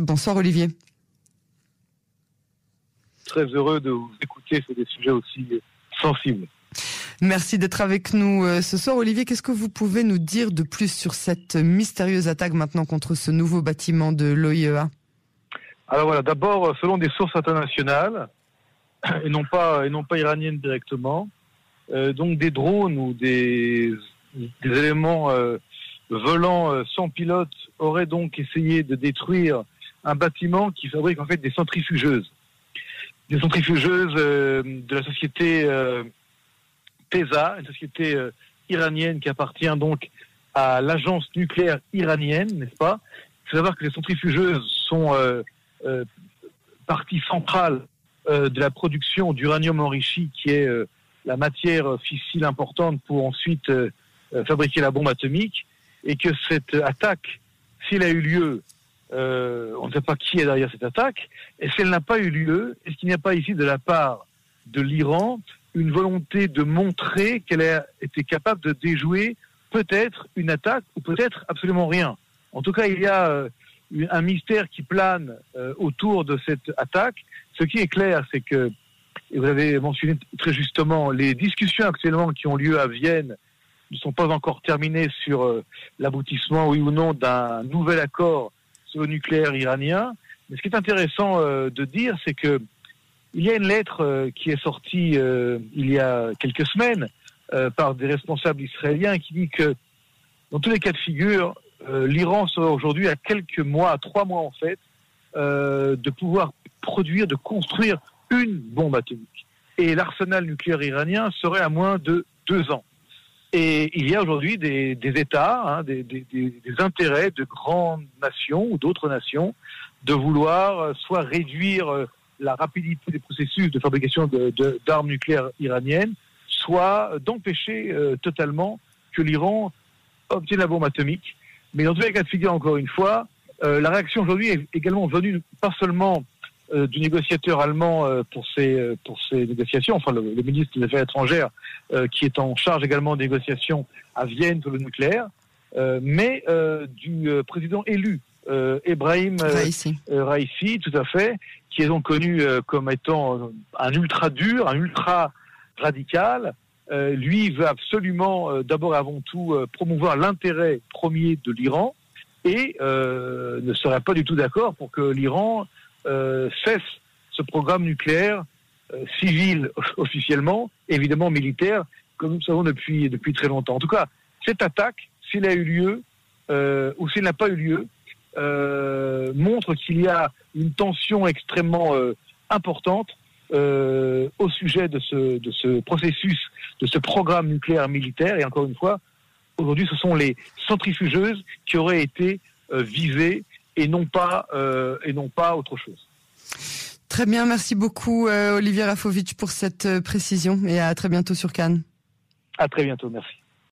Bonsoir Olivier. Très heureux de vous écouter sur des sujets aussi sensibles. Merci d'être avec nous euh, ce soir. Olivier, qu'est-ce que vous pouvez nous dire de plus sur cette mystérieuse attaque maintenant contre ce nouveau bâtiment de l'OIEA Alors voilà, d'abord, selon des sources internationales, et non pas, et non pas iraniennes directement, euh, donc des drones ou des, des éléments euh, volants euh, sans pilote auraient donc essayé de détruire un bâtiment qui fabrique en fait des centrifugeuses. Des centrifugeuses de la société TESA, une société iranienne qui appartient donc à l'agence nucléaire iranienne, n'est-ce pas? Il faut savoir que les centrifugeuses sont partie centrale de la production d'uranium enrichi qui est la matière fissile importante pour ensuite euh, euh, fabriquer la bombe atomique, et que cette attaque, s'il a eu lieu, euh, on ne sait pas qui est derrière cette attaque, et si elle n'a pas eu lieu, est-ce qu'il n'y a pas ici de la part de l'Iran une volonté de montrer qu'elle a été capable de déjouer peut-être une attaque ou peut-être absolument rien? En tout cas, il y a un mystère qui plane autour de cette attaque. Ce qui est clair, c'est que et vous avez mentionné très justement les discussions actuellement qui ont lieu à Vienne ne sont pas encore terminées sur euh, l'aboutissement, oui ou non, d'un nouvel accord le nucléaire iranien. Mais ce qui est intéressant euh, de dire, c'est que il y a une lettre euh, qui est sortie il y a quelques semaines par des responsables israéliens qui dit que dans tous les cas de figure, l'Iran serait aujourd'hui à quelques mois, à trois mois en fait, de pouvoir produire, de construire une bombe atomique. Et l'arsenal nucléaire iranien serait à moins de deux ans. Et il y a aujourd'hui des, États, hein, des, intérêts de grandes nations ou d'autres nations de vouloir euh, soit réduire euh, la rapidité des processus de fabrication d'armes nucléaires iraniennes, soit d'empêcher euh, totalement que l'Iran obtienne la bombe atomique. Mais dans tous les cas de figure, encore une fois, la réaction aujourd'hui est également venue pas seulement euh, du négociateur allemand euh, pour ces euh, pour ces négociations, enfin le, ministre des Affaires étrangères qui est en charge également des négociations à Vienne sur le nucléaire, mais du président élu Ebrahim Raisi. tout à fait, qui est donc connu comme étant un ultra dur, un ultra radical. lui veut absolument, d'abord et avant tout, promouvoir l'intérêt premier de l'Iran et ne serait pas du tout d'accord pour que l'Iran cesse ce programme nucléaire euh, civil officiellement, évidemment militaire, comme nous savons depuis, depuis très longtemps. En tout cas, cette attaque, s'il a eu lieu euh, ou s'il n'a pas eu lieu, montre qu'il y a une tension extrêmement importante au sujet de ce, de ce processus, de ce programme nucléaire militaire. Et encore une fois, aujourd'hui, ce sont les centrifugeuses qui auraient été visées et non pas, euh, et non pas autre chose. Très bien, merci beaucoup euh, Olivier Rafovitch pour cette euh, précision et à très bientôt sur Cannes. À très bientôt, merci.